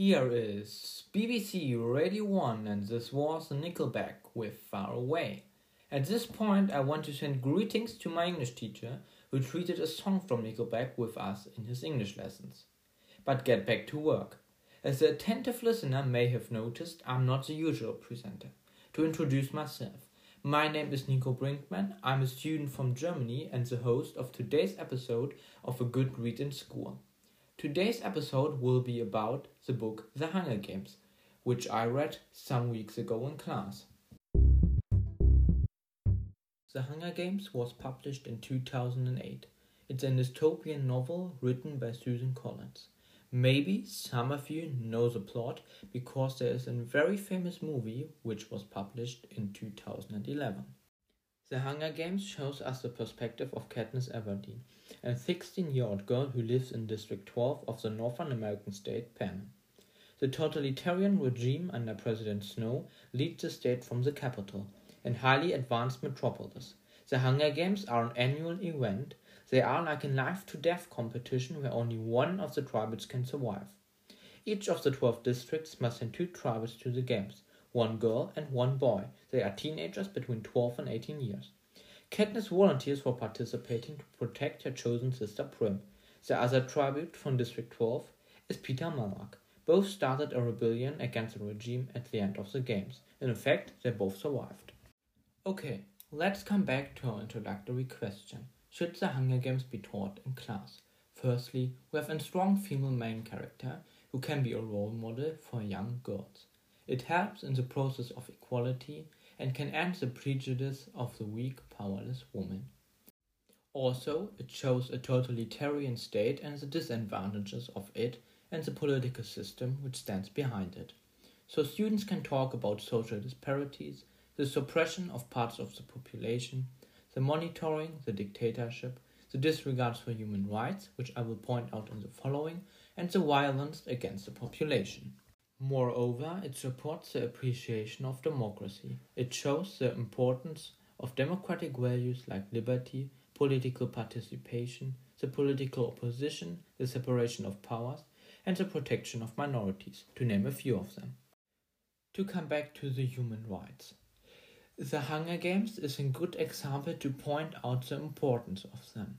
Here is BBC Radio 1 and this was Nickelback with Far Away. At this point, I want to send greetings to my English teacher who treated a song from Nickelback with us in his English lessons. But get back to work. As the attentive listener may have noticed, I'm not the usual presenter. To introduce myself, my name is Nico Brinkmann. I'm a student from Germany and the host of today's episode of A Good Read in School. Today's episode will be about the book The Hunger Games, which I read some weeks ago in class. The Hunger Games was published in 2008. It's a dystopian novel written by Suzanne Collins. Maybe some of you know the plot because there is a very famous movie which was published in 2011. The Hunger Games shows us the perspective of Katniss Everdeen, a 16 year old girl who lives in District 12 of the Northern American state Panem. The totalitarian regime under President Snow leads the state from the capital, an highly advanced metropolis. The Hunger Games are an annual event they are like a life to death competition where only one of the tribes can survive. Each of the 12 districts must send two tribes to the games one girl and one boy. They are teenagers between 12 and 18 years. Katniss volunteers for participating to protect her chosen sister Prim. The other tribute from District 12 is Peeta Mellark. Both started a rebellion against the regime at the end of the games. In effect, they both survived. Okay, let's come back to our introductory question. Should the Hunger Games be taught in class? Firstly, we have a strong female main character who can be a role model for young girls. It helps in the process of equality and can end the prejudice of the weak, powerless woman. Also, it shows a totalitarian state and the disadvantages of it and the political system which stands behind it. So, students can talk about social disparities, the suppression of parts of the population, the monitoring, the dictatorship, the disregards for human rights, which I will point out in the following, and the violence against the population. Moreover, it supports the appreciation of democracy. It shows the importance of democratic values like liberty, political participation, the political opposition, the separation of powers, and the protection of minorities, to name a few of them. To come back to the human rights. The Hunger Games is a good example to point out the importance of them.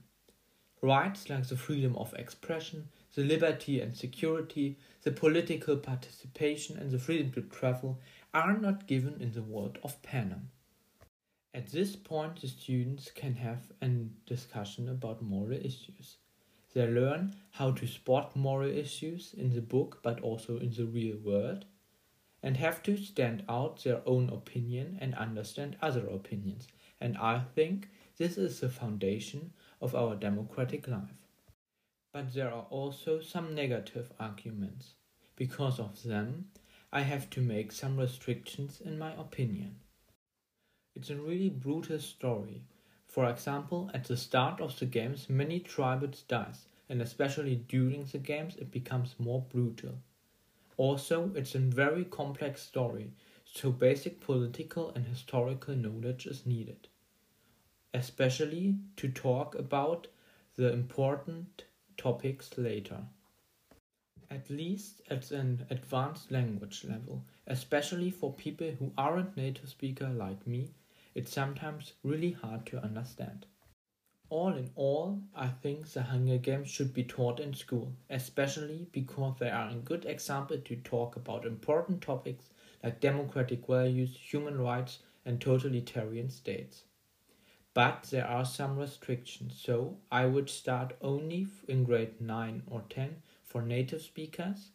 Rights like the freedom of expression, the liberty and security, the political participation, and the freedom to travel are not given in the world of Panem. At this point, the students can have a discussion about moral issues. They learn how to spot moral issues in the book but also in the real world and have to stand out their own opinion and understand other opinions. And I think this is the foundation of our democratic life. But there are also some negative arguments. Because of them, I have to make some restrictions in my opinion. It's a really brutal story. For example, at the start of the games, many tribes dies, and especially during the games, it becomes more brutal. Also, it's a very complex story, so basic political and historical knowledge is needed, especially to talk about the important topics later. At least at an advanced language level, especially for people who aren't native speaker like me, it's sometimes really hard to understand. All in all, I think the Hunger Games should be taught in school, especially because they are a good example to talk about important topics like democratic values, human rights, and totalitarian states. But there are some restrictions, so I would start only in grade 9 or 10 for native speakers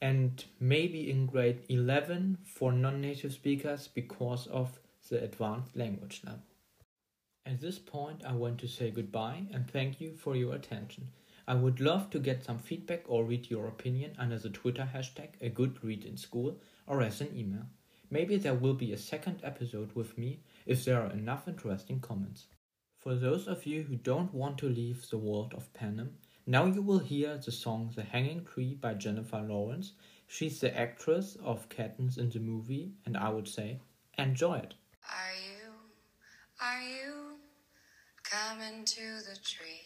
and maybe in grade 11 for non native speakers because of the advanced language level. At this point, I want to say goodbye and thank you for your attention. I would love to get some feedback or read your opinion under the Twitter hashtag a good read in school or as an email. Maybe there will be a second episode with me if there are enough interesting comments. For those of you who don't want to leave the world of Panem, now you will hear the song The Hanging Tree by Jennifer Lawrence. She's the actress of Katniss in the movie, and I would say, enjoy it. Are you, are you coming to the tree?